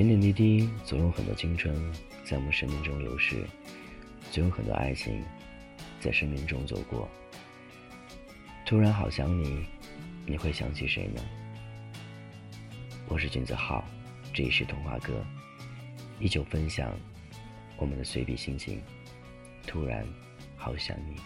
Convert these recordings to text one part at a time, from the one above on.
点点滴滴，总有很多青春在我们生命中流逝，总有很多爱情在生命中走过。突然好想你，你会想起谁呢？我是君子浩，这里是童话哥，依旧分享我们的随笔心情。突然好想你。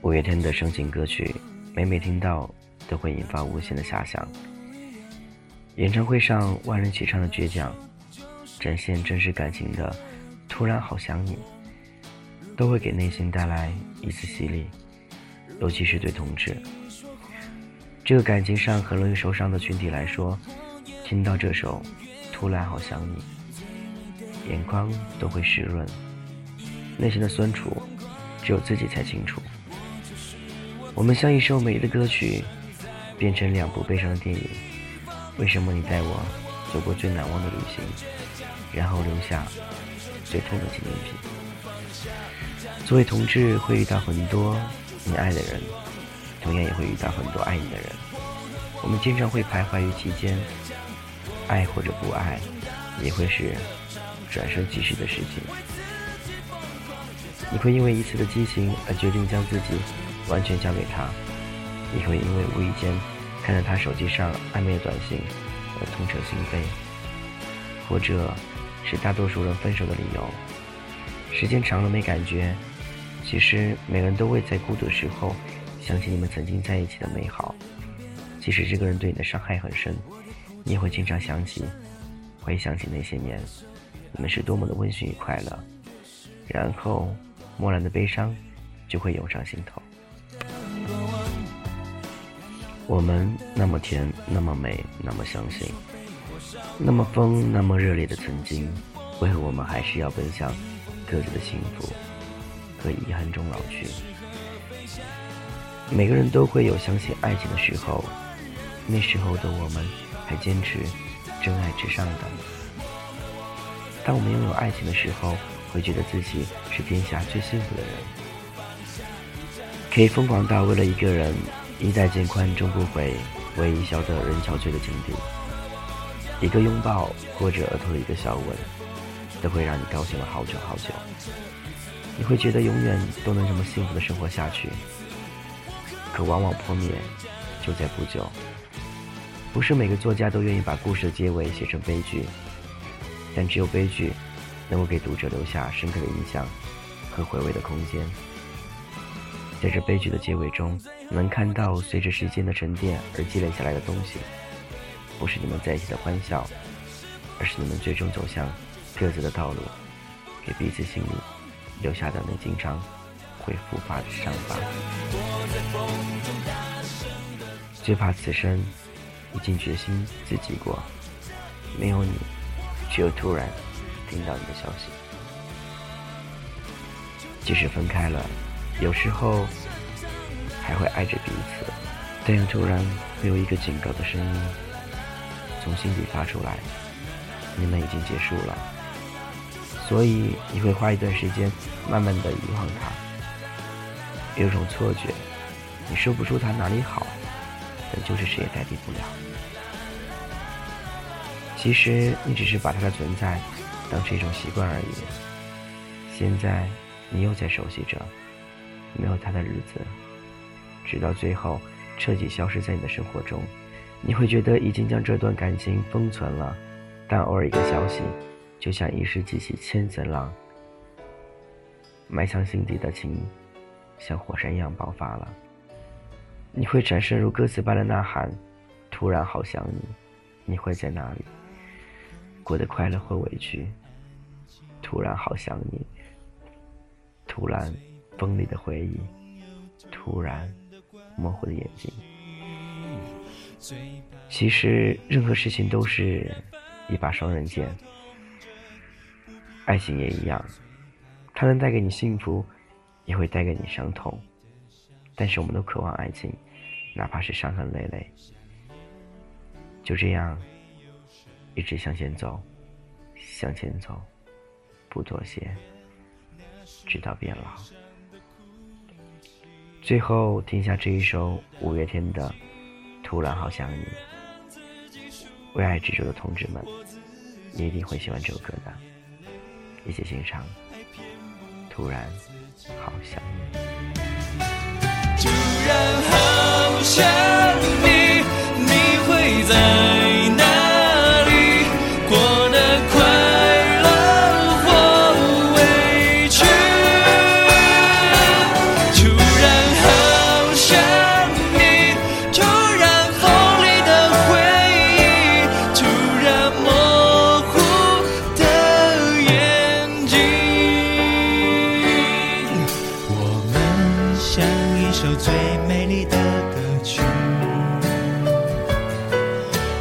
五月天的深情歌曲。每每听到，都会引发无限的遐想。演唱会上万人齐唱的倔强，展现真实感情的“突然好想你”，都会给内心带来一丝洗礼。尤其是对同志这个感情上很容易受伤的群体来说，听到这首“突然好想你”，眼眶都会湿润，内心的酸楚，只有自己才清楚。我们像一首美丽的歌曲，变成两部悲伤的电影。为什么你带我走过最难忘的旅行，然后留下最痛的纪念品？作为同志，会遇到很多你爱的人，同样也会遇到很多爱你的人。我们经常会徘徊于其间，爱或者不爱，也会是转瞬即逝的事情。你会因为一次的激情而决定将自己。完全交给他，你会因为无意间看到他手机上暧昧的短信而痛彻心扉，或者是大多数人分手的理由。时间长了没感觉，其实每个人都会在孤独的时候想起你们曾经在一起的美好。即使这个人对你的伤害很深，你也会经常想起，回想起那些年，你们是多么的温馨与快乐。然后，漠然的悲伤就会涌上心头。我们那么甜，那么美，那么相信，那么疯，那么热烈的曾经，为何我们还是要奔向各自的幸福和遗憾中老去？每个人都会有相信爱情的时候，那时候的我们还坚持真爱至上的。当我们拥有爱情的时候，会觉得自己是天下最幸福的人，可以疯狂到为了一个人。衣带渐宽终不悔，唯一笑得人憔悴的境地。一个拥抱或者额头的一个小吻，都会让你高兴了好久好久。你会觉得永远都能这么幸福的生活下去，可往往破灭就在不久。不是每个作家都愿意把故事的结尾写成悲剧，但只有悲剧能够给读者留下深刻的印象和回味的空间。在这悲剧的结尾中，能看到随着时间的沉淀而积累下来的东西，不是你们在一起的欢笑，而是你们最终走向各自的道路，给彼此心里留下的那经常会复发的伤疤。最怕此生已经决心自己过，没有你，却又突然听到你的消息，即使分开了。有时候还会爱着彼此，但又突然会有一个警告的声音从心底发出来：你们已经结束了。所以你会花一段时间慢慢的遗忘他，有种错觉，你说不出他哪里好，但就是谁也代替不了。其实你只是把他的存在当成一种习惯而已。现在你又在熟悉着。没有他的日子，直到最后彻底消失在你的生活中，你会觉得已经将这段感情封存了。但偶尔一个消息，就像一时激起千层浪，埋藏心底的情，像火山一样爆发了。你会产生如歌词般的呐喊：突然好想你，你会在哪里？过得快乐或委屈？突然好想你，突然。锋利的回忆，突然模糊的眼睛。其实，任何事情都是一把双刃剑，爱情也一样，它能带给你幸福，也会带给你伤痛。但是，我们都渴望爱情，哪怕是伤痕累累。就这样，一直向前走，向前走，不妥协，直到变老。最后听一下这一首五月天的《突然好想你》，为爱执着的同志们，你一定会喜欢这首歌的。一起欣赏，《突然好想你》。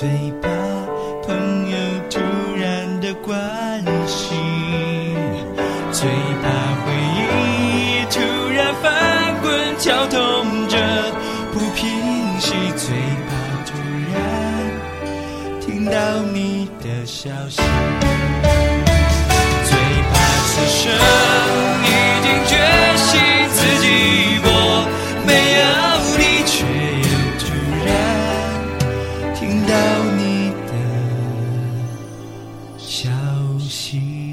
最怕朋友突然的关心最怕回忆突然翻滚绞痛着不平息最怕突然听到你的消息。最怕此生已经决心自己消息。